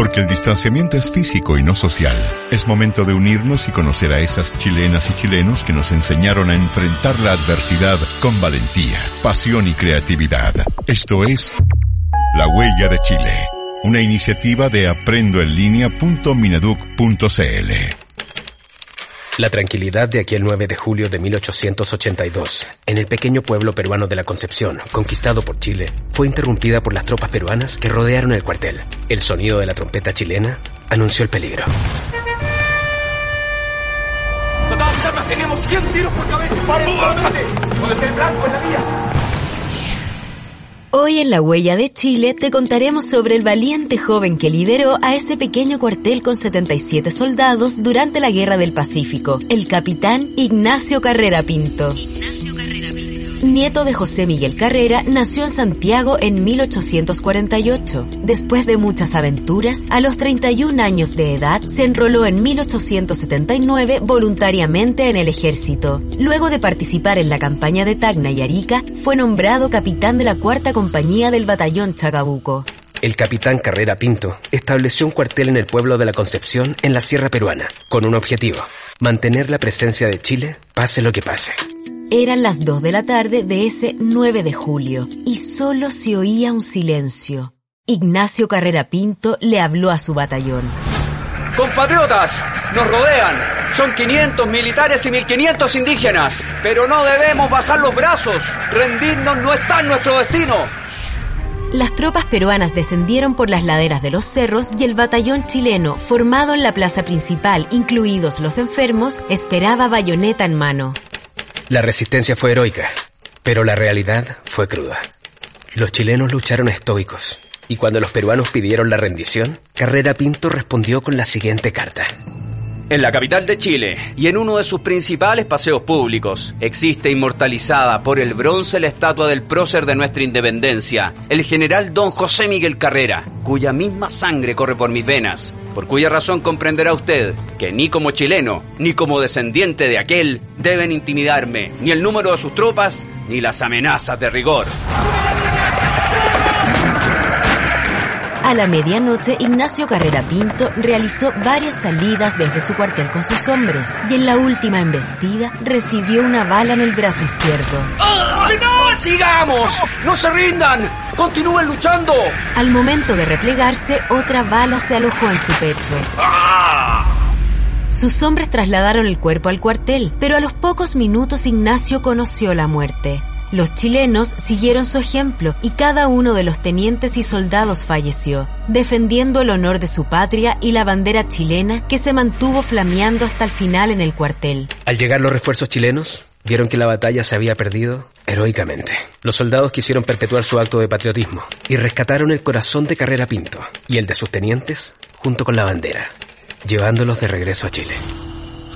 Porque el distanciamiento es físico y no social. Es momento de unirnos y conocer a esas chilenas y chilenos que nos enseñaron a enfrentar la adversidad con valentía, pasión y creatividad. Esto es La Huella de Chile, una iniciativa de aprendoenlinea.mineduc.cl. La tranquilidad de aquel 9 de julio de 1882, en el pequeño pueblo peruano de la Concepción, conquistado por Chile, fue interrumpida por las tropas peruanas que rodearon el cuartel. El sonido de la trompeta chilena anunció el peligro. Tenemos 100 tiros por cabeza. el blanco en la vía. Hoy en La Huella de Chile te contaremos sobre el valiente joven que lideró a ese pequeño cuartel con 77 soldados durante la Guerra del Pacífico, el capitán Ignacio Carrera Pinto. Nieto de José Miguel Carrera, nació en Santiago en 1848. Después de muchas aventuras, a los 31 años de edad se enroló en 1879 voluntariamente en el ejército. Luego de participar en la campaña de Tacna y Arica, fue nombrado capitán de la cuarta compañía del batallón Chagabuco. El capitán Carrera Pinto estableció un cuartel en el pueblo de la Concepción en la Sierra Peruana, con un objetivo, mantener la presencia de Chile pase lo que pase. Eran las 2 de la tarde de ese 9 de julio y solo se oía un silencio. Ignacio Carrera Pinto le habló a su batallón. Compatriotas, nos rodean. Son 500 militares y 1500 indígenas. Pero no debemos bajar los brazos. Rendirnos no está en nuestro destino. Las tropas peruanas descendieron por las laderas de los cerros y el batallón chileno, formado en la plaza principal, incluidos los enfermos, esperaba bayoneta en mano. La resistencia fue heroica, pero la realidad fue cruda. Los chilenos lucharon estoicos, y cuando los peruanos pidieron la rendición, Carrera Pinto respondió con la siguiente carta. En la capital de Chile y en uno de sus principales paseos públicos existe inmortalizada por el bronce la estatua del prócer de nuestra independencia, el general don José Miguel Carrera, cuya misma sangre corre por mis venas, por cuya razón comprenderá usted que ni como chileno ni como descendiente de aquel deben intimidarme ni el número de sus tropas ni las amenazas de rigor. A la medianoche, Ignacio Carrera Pinto realizó varias salidas desde su cuartel con sus hombres y en la última embestida recibió una bala en el brazo izquierdo. ¡No! ¡Sigamos! ¡No se rindan! ¡Continúen luchando! Al momento de replegarse, otra bala se alojó en su pecho. Sus hombres trasladaron el cuerpo al cuartel, pero a los pocos minutos Ignacio conoció la muerte. Los chilenos siguieron su ejemplo y cada uno de los tenientes y soldados falleció, defendiendo el honor de su patria y la bandera chilena que se mantuvo flameando hasta el final en el cuartel. Al llegar los refuerzos chilenos, vieron que la batalla se había perdido heroicamente. Los soldados quisieron perpetuar su acto de patriotismo y rescataron el corazón de Carrera Pinto y el de sus tenientes junto con la bandera, llevándolos de regreso a Chile.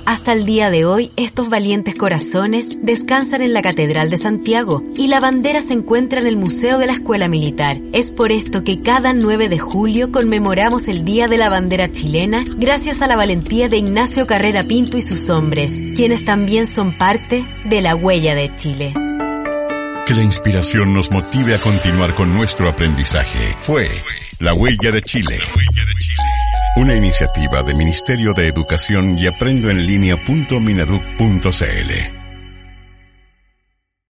Hasta el día de hoy, estos valientes corazones descansan en la Catedral de Santiago y la bandera se encuentra en el Museo de la Escuela Militar. Es por esto que cada 9 de julio conmemoramos el Día de la Bandera Chilena gracias a la valentía de Ignacio Carrera Pinto y sus hombres, quienes también son parte de la huella de Chile. Que la inspiración nos motive a continuar con nuestro aprendizaje. Fue La Huella de Chile. Una iniciativa de Ministerio de Educación y Aprendo en línea.mineduc.cl.